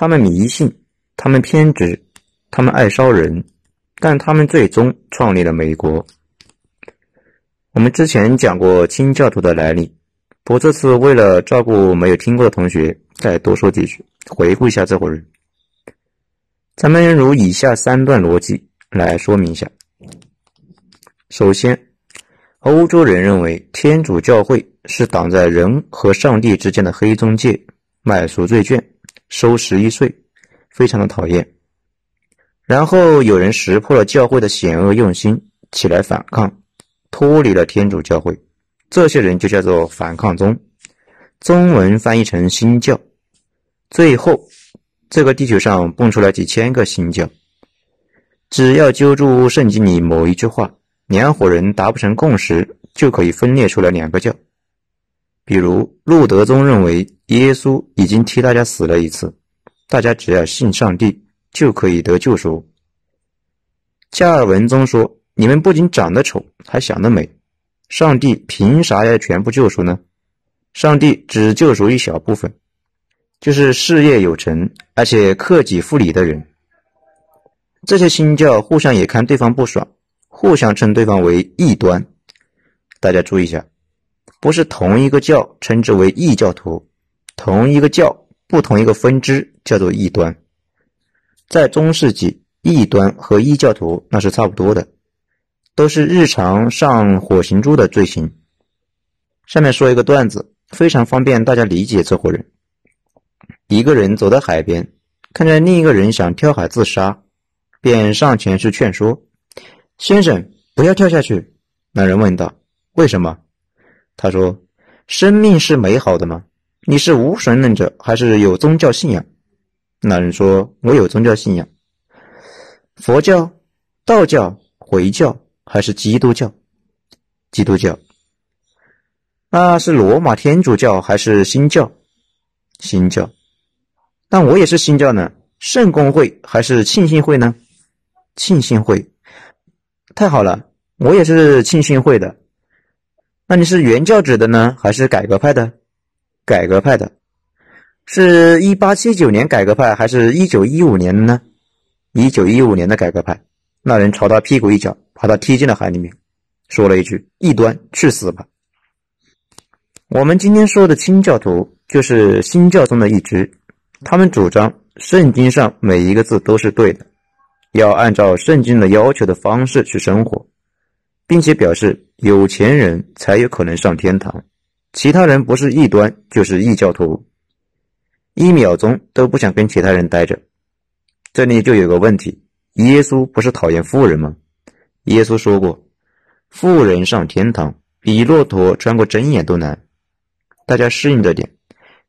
他们迷信，他们偏执，他们爱烧人，但他们最终创立了美国。我们之前讲过清教徒的来历，我这次为了照顾没有听过的同学，再多说几句，回顾一下这伙人。咱们如以下三段逻辑来说明一下。首先，欧洲人认为天主教会是挡在人和上帝之间的黑中介，卖赎罪券，收十一税，非常的讨厌。然后有人识破了教会的险恶用心，起来反抗。脱离了天主教会，这些人就叫做反抗宗，中文翻译成新教。最后，这个地球上蹦出来几千个新教，只要揪住圣经里某一句话，两伙人达不成共识，就可以分裂出来两个教。比如路德宗认为耶稣已经替大家死了一次，大家只要信上帝就可以得救赎。加尔文宗说。你们不仅长得丑，还想得美，上帝凭啥要全部救赎呢？上帝只救赎一小部分，就是事业有成而且克己复礼的人。这些新教互相也看对方不爽，互相称对方为异端。大家注意一下，不是同一个教称之为异教徒，同一个教不同一个分支叫做异端。在中世纪，异端和异教徒那是差不多的。都是日常上火刑柱的罪行。下面说一个段子，非常方便大家理解这伙人。一个人走到海边，看见另一个人想跳海自杀，便上前去劝说：“先生，不要跳下去。”那人问道：“为什么？”他说：“生命是美好的吗？你是无神论者还是有宗教信仰？”那人说：“我有宗教信仰，佛教、道教、回教。”还是基督教，基督教，那是罗马天主教还是新教？新教，但我也是新教呢。圣公会还是庆信会呢？庆信会，太好了，我也是庆信会的。那你是原教旨的呢，还是改革派的？改革派的，是一八七九年改革派，还是一九一五年的呢？一九一五年的改革派。那人朝他屁股一脚。把他踢进了海里面，说了一句：“异端，去死吧！”我们今天说的清教徒就是新教中的一支，他们主张圣经上每一个字都是对的，要按照圣经的要求的方式去生活，并且表示有钱人才有可能上天堂，其他人不是异端就是异教徒，一秒钟都不想跟其他人待着。这里就有个问题：耶稣不是讨厌富人吗？耶稣说过：“富人上天堂比骆驼穿过针眼都难。”大家适应这点。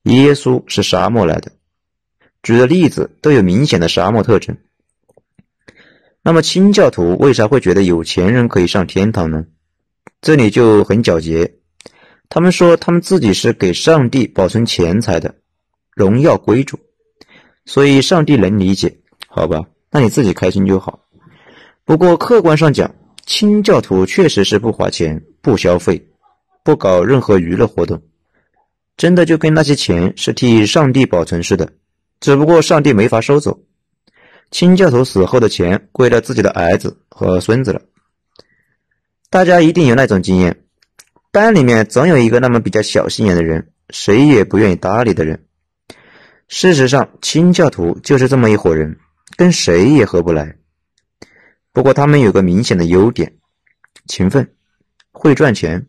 耶稣是沙漠来的，举的例子都有明显的沙漠特征。那么清教徒为啥会觉得有钱人可以上天堂呢？这里就很狡黠。他们说他们自己是给上帝保存钱财的，荣耀归主，所以上帝能理解。好吧，那你自己开心就好。不过客观上讲，清教徒确实是不花钱、不消费、不搞任何娱乐活动，真的就跟那些钱是替上帝保存似的。只不过上帝没法收走，清教徒死后的钱归了自己的儿子和孙子了。大家一定有那种经验，班里面总有一个那么比较小心眼的人，谁也不愿意搭理的人。事实上，清教徒就是这么一伙人，跟谁也合不来。不过他们有个明显的优点：勤奋，会赚钱，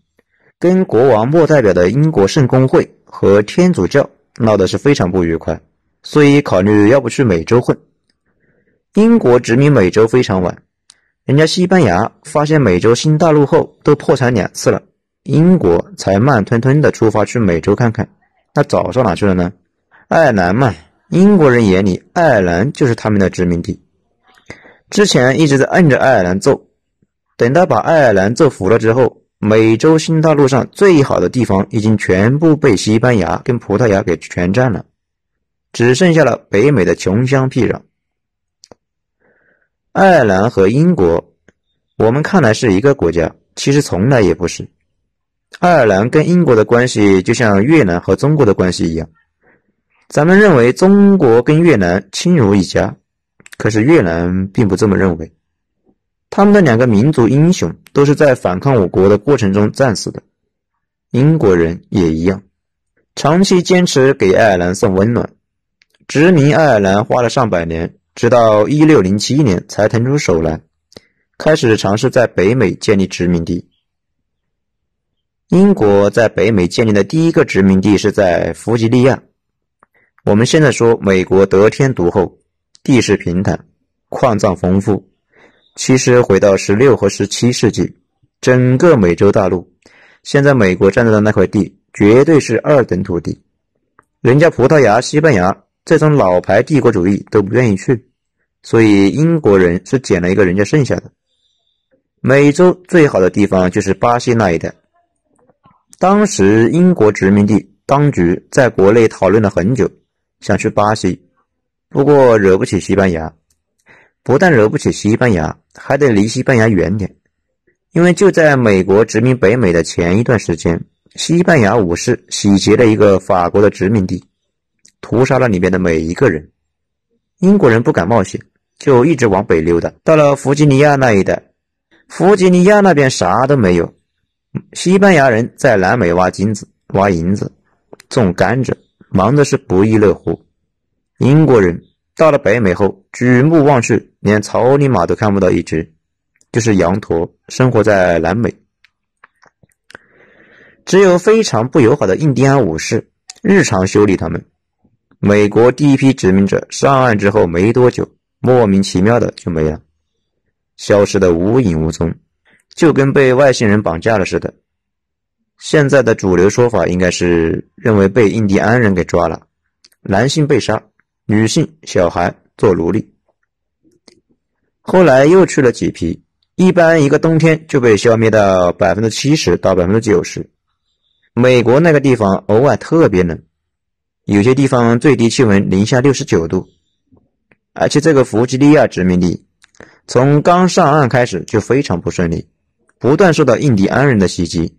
跟国王莫代表的英国圣公会和天主教闹得是非常不愉快，所以考虑要不去美洲混。英国殖民美洲非常晚，人家西班牙发现美洲新大陆后都破产两次了，英国才慢吞吞的出发去美洲看看。那早上哪去了呢？爱尔兰嘛，英国人眼里爱尔兰就是他们的殖民地。之前一直在摁着爱尔兰揍，等到把爱尔兰揍服了之后，美洲新大陆上最好的地方已经全部被西班牙跟葡萄牙给全占了，只剩下了北美的穷乡僻壤。爱尔兰和英国，我们看来是一个国家，其实从来也不是。爱尔兰跟英国的关系就像越南和中国的关系一样，咱们认为中国跟越南亲如一家，可是越南并不这么认为。他们的两个民族英雄都是在反抗我国的过程中战死的。英国人也一样，长期坚持给爱尔兰送温暖，殖民爱尔兰花了上百年，直到一六零七年才腾出手来，开始尝试在北美建立殖民地。英国在北美建立的第一个殖民地是在弗吉尼亚。我们现在说美国得天独厚，地势平坦，矿藏丰富。其实回到十六和十七世纪，整个美洲大陆，现在美国占着的那块地绝对是二等土地，人家葡萄牙、西班牙这种老牌帝国主义都不愿意去，所以英国人是捡了一个人家剩下的。美洲最好的地方就是巴西那一带。当时英国殖民地当局在国内讨论了很久，想去巴西，不过惹不起西班牙。不但惹不起西班牙，还得离西班牙远点。因为就在美国殖民北美的前一段时间，西班牙武士洗劫了一个法国的殖民地，屠杀了里面的每一个人。英国人不敢冒险，就一直往北溜达，到了弗吉尼亚那一带。弗吉尼亚那边啥都没有。西班牙人在南美挖金子、挖银子、种甘蔗，忙的是不亦乐乎。英国人到了北美后，举目望去，连草泥马都看不到一只，就是羊驼生活在南美。只有非常不友好的印第安武士日常修理他们。美国第一批殖民者上岸之后没多久，莫名其妙的就没了，消失的无影无踪。就跟被外星人绑架了似的。现在的主流说法应该是认为被印第安人给抓了，男性被杀，女性、小孩做奴隶。后来又去了几批，一般一个冬天就被消灭到百分之七十到百分之九十。美国那个地方偶尔特别冷，有些地方最低气温零下六十九度，而且这个弗吉尼亚殖民地从刚上岸开始就非常不顺利。不断受到印第安人的袭击，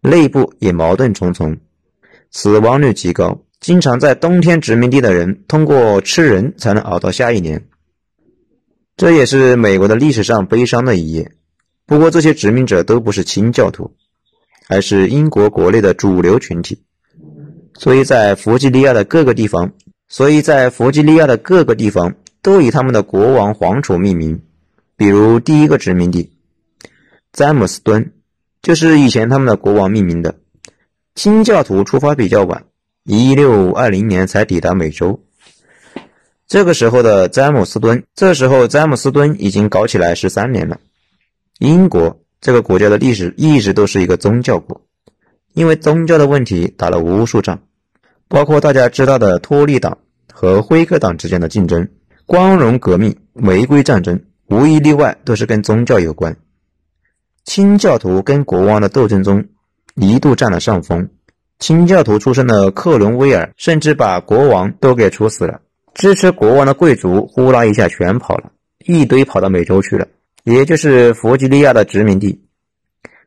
内部也矛盾重重，死亡率极高。经常在冬天殖民地的人通过吃人才能熬到下一年，这也是美国的历史上悲伤的一页。不过这些殖民者都不是清教徒，而是英国国内的主流群体，所以在弗吉尼亚的各个地方，所以在弗吉尼亚的各个地方都以他们的国王皇储命名，比如第一个殖民地。詹姆斯敦就是以前他们的国王命名的。清教徒出发比较晚，一六二零年才抵达美洲。这个时候的詹姆斯敦，这时候詹姆斯敦已经搞起来十三年了。英国这个国家的历史一直都是一个宗教国，因为宗教的问题打了无数仗，包括大家知道的托利党和辉格党之间的竞争、光荣革命、玫瑰战争，无一例外都是跟宗教有关。清教徒跟国王的斗争中，一度占了上风。清教徒出身的克伦威尔甚至把国王都给处死了。支持国王的贵族呼啦一下全跑了，一堆跑到美洲去了，也就是弗吉尼亚的殖民地。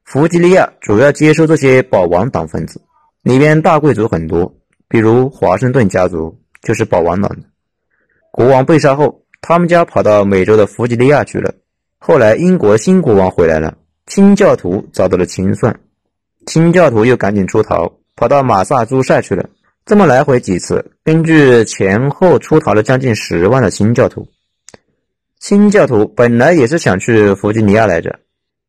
弗吉尼亚主要接收这些保王党分子，里边大贵族很多，比如华盛顿家族就是保王党的。国王被杀后，他们家跑到美洲的弗吉尼亚去了。后来英国新国王回来了。清教徒遭到了清算，清教徒又赶紧出逃，跑到马萨诸塞去了。这么来回几次，根据前后出逃了将近十万的清教徒。清教徒本来也是想去弗吉尼亚来着，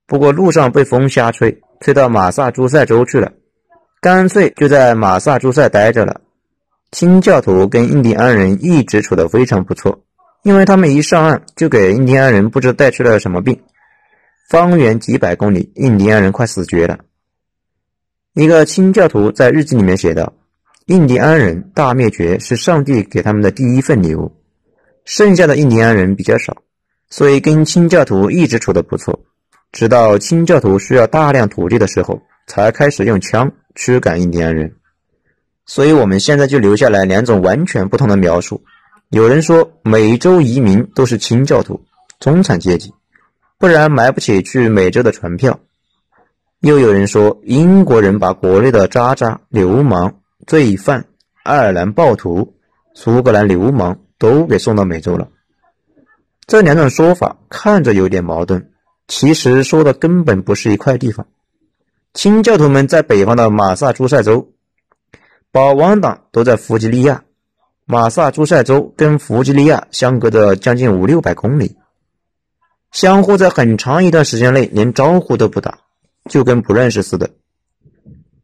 不过路上被风瞎吹，吹到马萨诸塞州去了，干脆就在马萨诸塞待着了。清教徒跟印第安人一直处得非常不错，因为他们一上岸就给印第安人不知带去了什么病。方圆几百公里，印第安人快死绝了。一个清教徒在日记里面写道：“印第安人大灭绝是上帝给他们的第一份礼物。剩下的印第安人比较少，所以跟清教徒一直处得不错。直到清教徒需要大量土地的时候，才开始用枪驱赶印第安人。所以我们现在就留下来两种完全不同的描述：有人说美洲移民都是清教徒，中产阶级。”不然买不起去美洲的船票。又有人说，英国人把国内的渣渣、流氓、罪犯、爱尔兰暴徒苏格兰流氓都给送到美洲了。这两种说法看着有点矛盾，其实说的根本不是一块地方。清教徒们在北方的马萨诸塞州，保王党都在弗吉利亚。马萨诸塞州跟弗吉利亚相隔着将近五六百公里，相互在很长一段时间内连招呼都不打，就跟不认识似的。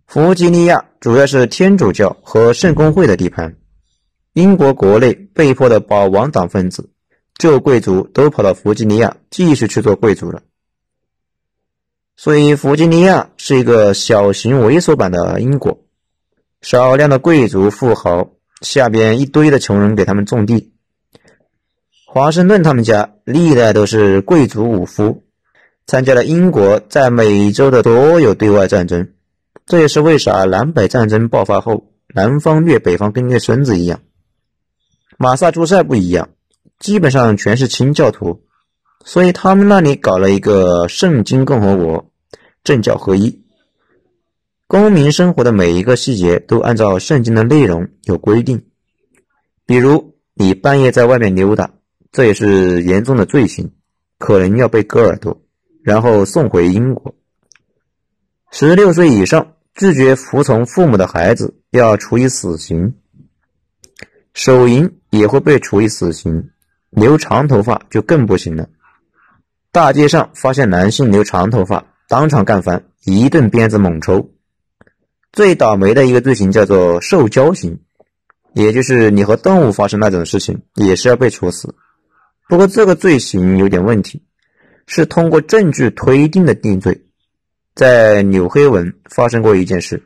弗吉尼亚主要是天主教和圣公会的地盘，英国国内被迫的保王党分子、旧贵族都跑到弗吉尼亚继续去做贵族了。所以，弗吉尼亚是一个小型猥琐版的英国，少量的贵族富豪，下边一堆的穷人给他们种地。华盛顿他们家历代都是贵族武夫，参加了英国在美洲的所有对外战争。这也是为啥南北战争爆发后，南方虐北方跟虐孙子一样。马萨诸塞不一样，基本上全是清教徒，所以他们那里搞了一个圣经共和国，政教合一，公民生活的每一个细节都按照圣经的内容有规定。比如你半夜在外面溜达，这也是严重的罪行，可能要被割耳朵，然后送回英国。十六岁以上。拒绝服从父母的孩子要处以死刑，手淫也会被处以死刑，留长头发就更不行了。大街上发现男性留长头发，当场干翻，一顿鞭子猛抽。最倒霉的一个罪行叫做受交刑，也就是你和动物发生那种事情，也是要被处死。不过这个罪行有点问题，是通过证据推定的定罪。在纽黑文发生过一件事，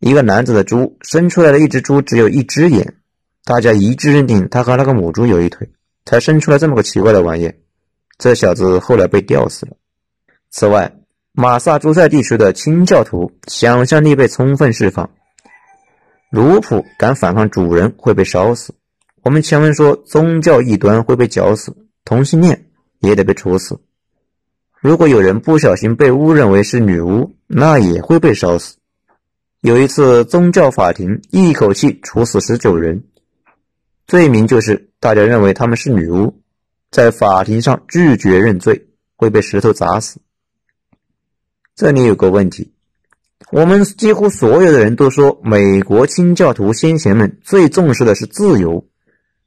一个男子的猪生出来的一只猪只有一只眼，大家一致认定他和那个母猪有一腿，才生出来这么个奇怪的玩意。这小子后来被吊死了。此外，马萨诸塞地区的清教徒想象力被充分释放，奴仆敢反抗主人会被烧死。我们前文说宗教异端会被绞死，同性恋也得被处死。如果有人不小心被误认为是女巫，那也会被烧死。有一次，宗教法庭一口气处死十九人，罪名就是大家认为他们是女巫，在法庭上拒绝认罪，会被石头砸死。这里有个问题，我们几乎所有的人都说美国清教徒先贤们最重视的是自由，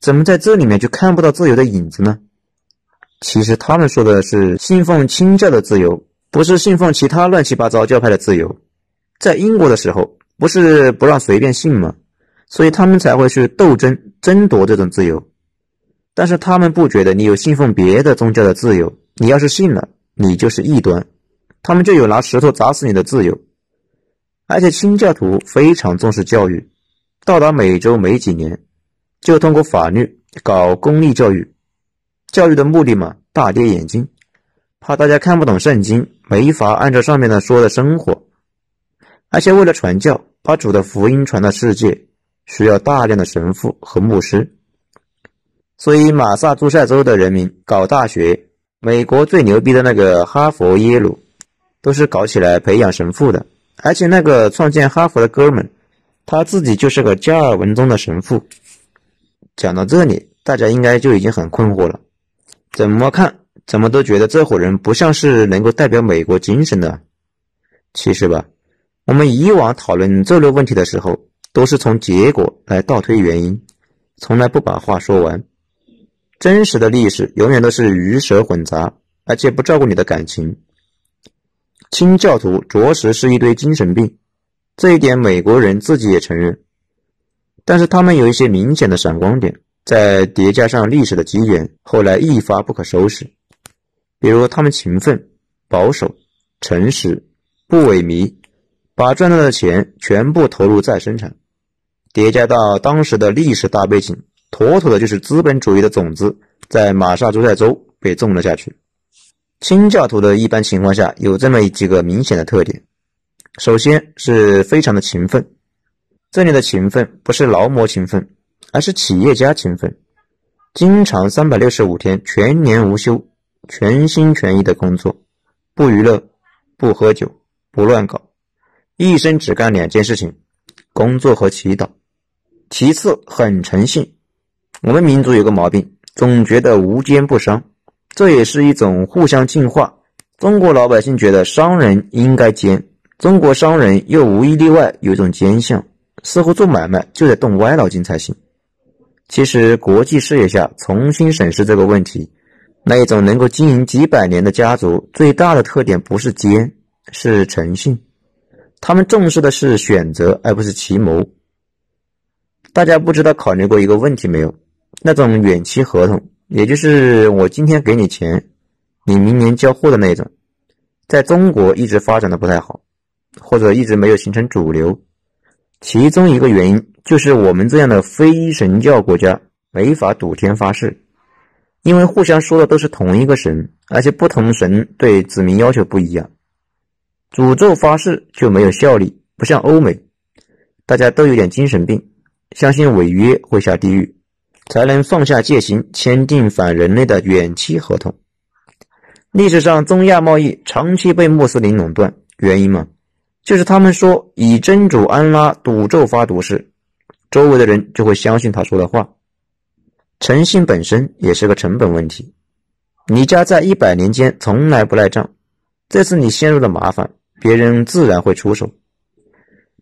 怎么在这里面就看不到自由的影子呢？其实他们说的是信奉清教的自由，不是信奉其他乱七八糟教派的自由。在英国的时候，不是不让随便信吗？所以他们才会去斗争争夺这种自由。但是他们不觉得你有信奉别的宗教的自由，你要是信了，你就是异端，他们就有拿石头砸死你的自由。而且清教徒非常重视教育，到达美洲没几年，就通过法律搞公立教育。教育的目的嘛，大跌眼镜，怕大家看不懂圣经，没法按照上面的说的生活，而且为了传教，把主的福音传到世界，需要大量的神父和牧师。所以马萨诸塞州的人民搞大学，美国最牛逼的那个哈佛、耶鲁，都是搞起来培养神父的。而且那个创建哈佛的哥们，他自己就是个加尔文宗的神父。讲到这里，大家应该就已经很困惑了。怎么看，怎么都觉得这伙人不像是能够代表美国精神的。其实吧，我们以往讨论这类问题的时候，都是从结果来倒推原因，从来不把话说完。真实的历史永远都是鱼蛇混杂，而且不照顾你的感情。清教徒着实是一堆精神病，这一点美国人自己也承认。但是他们有一些明显的闪光点。在叠加上历史的机缘，后来一发不可收拾。比如他们勤奋、保守、诚实、不萎靡，把赚到的钱全部投入再生产，叠加到当时的历史大背景，妥妥的就是资本主义的种子在马萨诸塞州被种了下去。清教徒的一般情况下有这么几个明显的特点：首先是非常的勤奋，这里的勤奋不是劳模勤奋。而是企业家勤奋，经常三百六十五天全年无休，全心全意的工作，不娱乐，不喝酒，不乱搞，一生只干两件事情：工作和祈祷。其次，很诚信，我们民族有个毛病，总觉得无奸不商，这也是一种互相进化。中国老百姓觉得商人应该奸，中国商人又无一例外有一种奸相，似乎做买卖就得动歪脑筋才行。其实国际视野下重新审视这个问题，那一种能够经营几百年的家族，最大的特点不是奸，是诚信。他们重视的是选择，而不是奇谋。大家不知道考虑过一个问题没有？那种远期合同，也就是我今天给你钱，你明年交货的那种，在中国一直发展的不太好，或者一直没有形成主流。其中一个原因就是我们这样的非神教国家没法赌天发誓，因为互相说的都是同一个神，而且不同神对子民要求不一样，诅咒发誓就没有效力。不像欧美，大家都有点精神病，相信违约会下地狱。才能放下戒心，签订反人类的远期合同。历史上，中亚贸易长期被穆斯林垄断，原因嘛，就是他们说以真主安拉赌咒发毒誓，周围的人就会相信他说的话。诚信本身也是个成本问题。你家在一百年间从来不赖账，这次你陷入了麻烦，别人自然会出手。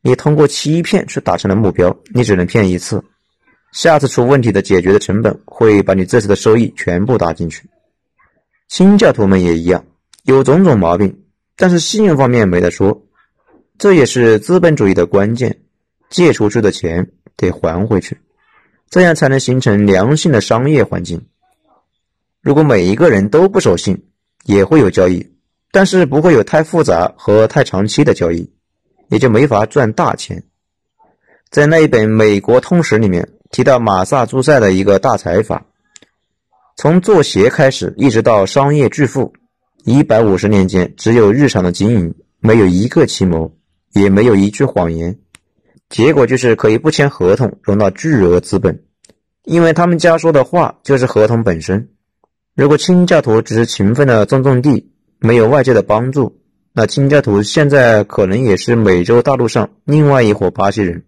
你通过欺骗去达成了目标，你只能骗一次。下次出问题的解决的成本会把你这次的收益全部搭进去。新教徒们也一样，有种种毛病，但是信用方面没得说。这也是资本主义的关键，借出去的钱得还回去，这样才能形成良性的商业环境。如果每一个人都不守信，也会有交易，但是不会有太复杂和太长期的交易，也就没法赚大钱。在那一本《美国通史》里面。提到马萨诸塞的一个大财阀，从做鞋开始，一直到商业巨富，一百五十年间，只有日常的经营，没有一个奇谋，也没有一句谎言，结果就是可以不签合同融到巨额资本，因为他们家说的话就是合同本身。如果清教徒只是勤奋的种种地，没有外界的帮助，那清教徒现在可能也是美洲大陆上另外一伙巴西人。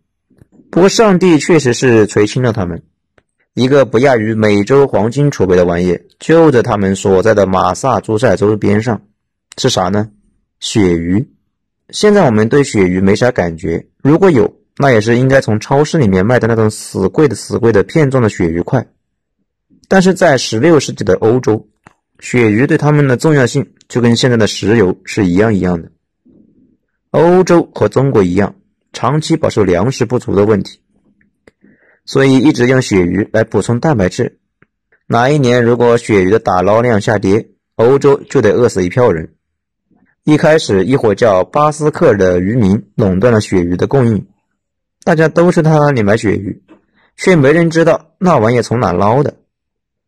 不过，上帝确实是垂青了他们。一个不亚于美洲黄金储备的玩意，就在他们所在的马萨诸塞州边上，是啥呢？鳕鱼。现在我们对鳕鱼没啥感觉，如果有，那也是应该从超市里面卖的那种死贵的、死贵的片状的鳕鱼块。但是在16世纪的欧洲，鳕鱼对他们的重要性就跟现在的石油是一样一样的。欧洲和中国一样。长期饱受粮食不足的问题，所以一直用鳕鱼来补充蛋白质。哪一年如果鳕鱼的打捞量下跌，欧洲就得饿死一票人。一开始，一伙叫巴斯克的渔民垄断了鳕鱼的供应，大家都去他那里买鳕鱼，却没人知道那玩意从哪捞的。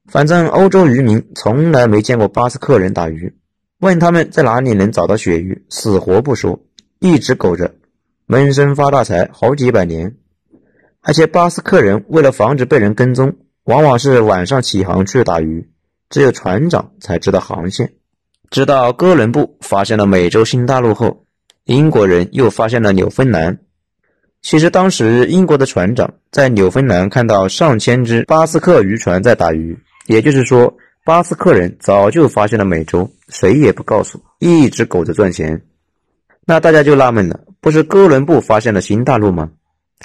反正欧洲渔民从来没见过巴斯克人打鱼，问他们在哪里能找到鳕鱼，死活不说，一直苟着。闷声发大财好几百年，而且巴斯克人为了防止被人跟踪，往往是晚上起航去打鱼，只有船长才知道航线。直到哥伦布发现了美洲新大陆后，英国人又发现了纽芬兰。其实当时英国的船长在纽芬兰看到上千只巴斯克渔船在打鱼，也就是说，巴斯克人早就发现了美洲，谁也不告诉，一直苟着赚钱。那大家就纳闷了。不是哥伦布发现了新大陆吗？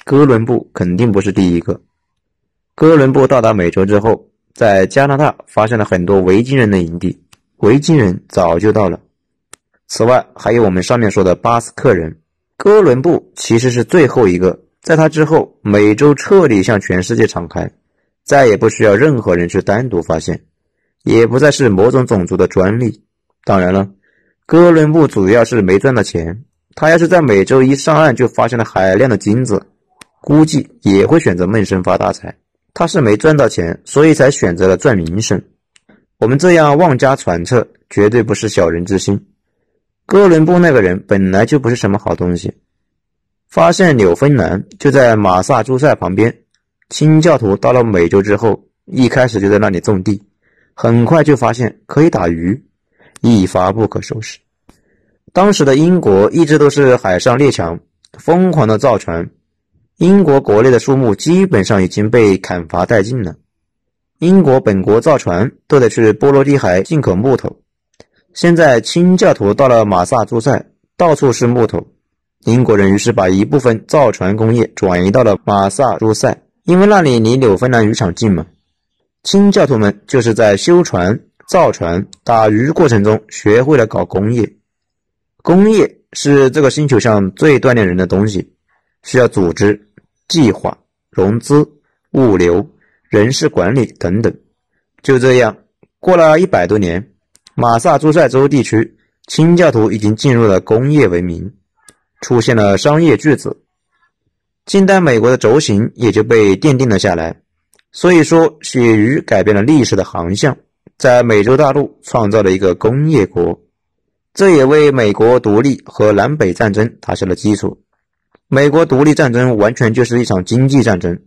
哥伦布肯定不是第一个。哥伦布到达美洲之后，在加拿大发现了很多维京人的营地，维京人早就到了。此外，还有我们上面说的巴斯克人。哥伦布其实是最后一个，在他之后，美洲彻底向全世界敞开，再也不需要任何人去单独发现，也不再是某种种族的专利。当然了，哥伦布主要是没赚到钱。他要是在美洲一上岸就发现了海量的金子，估计也会选择闷声发大财。他是没赚到钱，所以才选择了赚名声。我们这样妄加揣测，绝对不是小人之心。哥伦布那个人本来就不是什么好东西。发现纽芬兰就在马萨诸塞旁边，清教徒到了美洲之后，一开始就在那里种地，很快就发现可以打鱼，一发不可收拾。当时的英国一直都是海上列强，疯狂的造船，英国国内的树木基本上已经被砍伐殆尽了。英国本国造船都得去波罗的海进口木头。现在清教徒到了马萨诸塞，到处是木头。英国人于是把一部分造船工业转移到了马萨诸塞，因为那里离纽芬兰渔场近嘛。清教徒们就是在修船、造船、打鱼过程中学会了搞工业。工业是这个星球上最锻炼人的东西，需要组织、计划、融资、物流、人事管理等等。就这样，过了一百多年。马萨诸塞州地区，清教徒已经进入了工业文明，出现了商业巨子。近代美国的轴心也就被奠定了下来。所以说，鳕鱼改变了历史的航向，在美洲大陆创造了一个工业国，这也为美国独立和南北战争打下了基础。美国独立战争完全就是一场经济战争，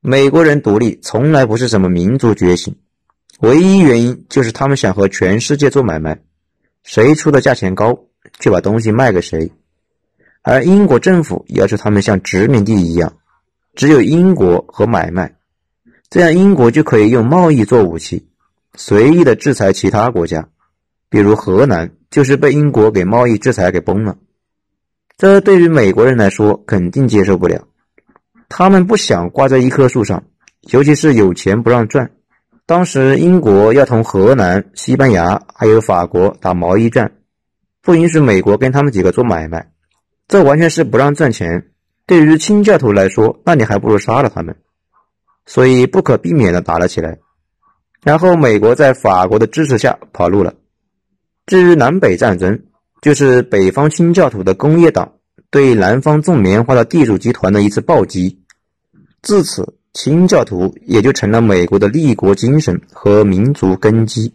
美国人独立从来不是什么民族觉醒。唯一原因就是他们想和全世界做买卖，谁出的价钱高，就把东西卖给谁。而英国政府要求他们像殖民地一样，只有英国和买卖，这样英国就可以用贸易做武器，随意的制裁其他国家。比如河南就是被英国给贸易制裁给崩了。这对于美国人来说肯定接受不了，他们不想挂在一棵树上，尤其是有钱不让赚。当时英国要同荷兰、西班牙还有法国打贸易战，不允许美国跟他们几个做买卖，这完全是不让赚钱。对于清教徒来说，那你还不如杀了他们，所以不可避免的打了起来。然后美国在法国的支持下跑路了。至于南北战争，就是北方清教徒的工业党对南方种棉花的地主集团的一次暴击，自此。清教徒也就成了美国的立国精神和民族根基。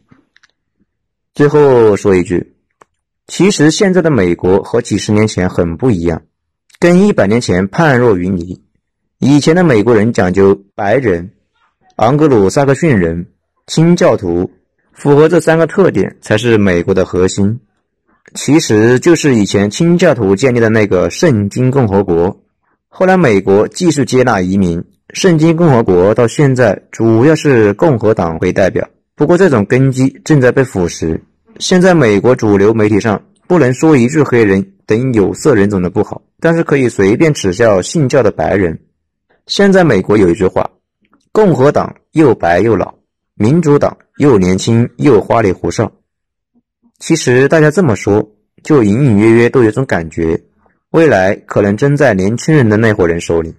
最后说一句，其实现在的美国和几十年前很不一样，跟一百年前判若云泥。以前的美国人讲究白人、昂格鲁萨克逊人、清教徒，符合这三个特点才是美国的核心。其实就是以前清教徒建立的那个圣经共和国。后来美国继续接纳移民。圣经共和国到现在主要是共和党为代表，不过这种根基正在被腐蚀。现在美国主流媒体上不能说一句黑人等有色人种的不好，但是可以随便耻笑信教的白人。现在美国有一句话：共和党又白又老，民主党又年轻又花里胡哨。其实大家这么说，就隐隐约约都有种感觉，未来可能真在年轻人的那伙人手里。